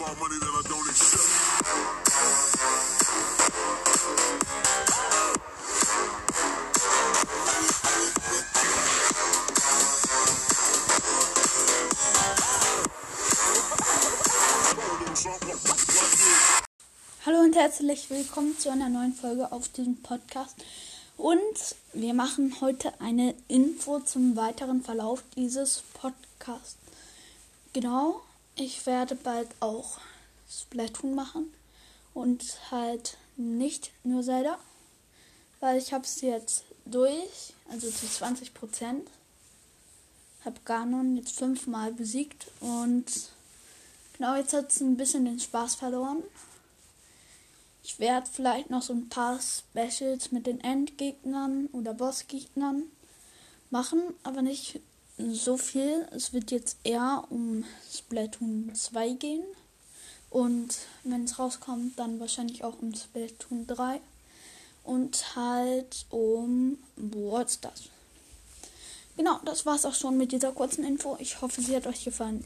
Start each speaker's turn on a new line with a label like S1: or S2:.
S1: about money that I don't accept. Hallo und herzlich willkommen zu einer neuen Folge auf diesem Podcast. Und wir machen heute eine Info zum weiteren Verlauf dieses Podcasts. Genau, ich werde bald auch Splatoon machen und halt nicht nur Zelda, weil ich habe es jetzt durch, also zu 20 Prozent. Habe Ganon jetzt fünfmal besiegt und genau jetzt hat es ein bisschen den Spaß verloren. Ich werde vielleicht noch so ein paar Specials mit den Endgegnern oder Bossgegnern machen, aber nicht so viel. Es wird jetzt eher um Splatoon 2 gehen. Und wenn es rauskommt, dann wahrscheinlich auch um Splatoon 3. Und halt um Brawl Stars. Genau, das war's auch schon mit dieser kurzen Info. Ich hoffe, sie hat euch gefallen.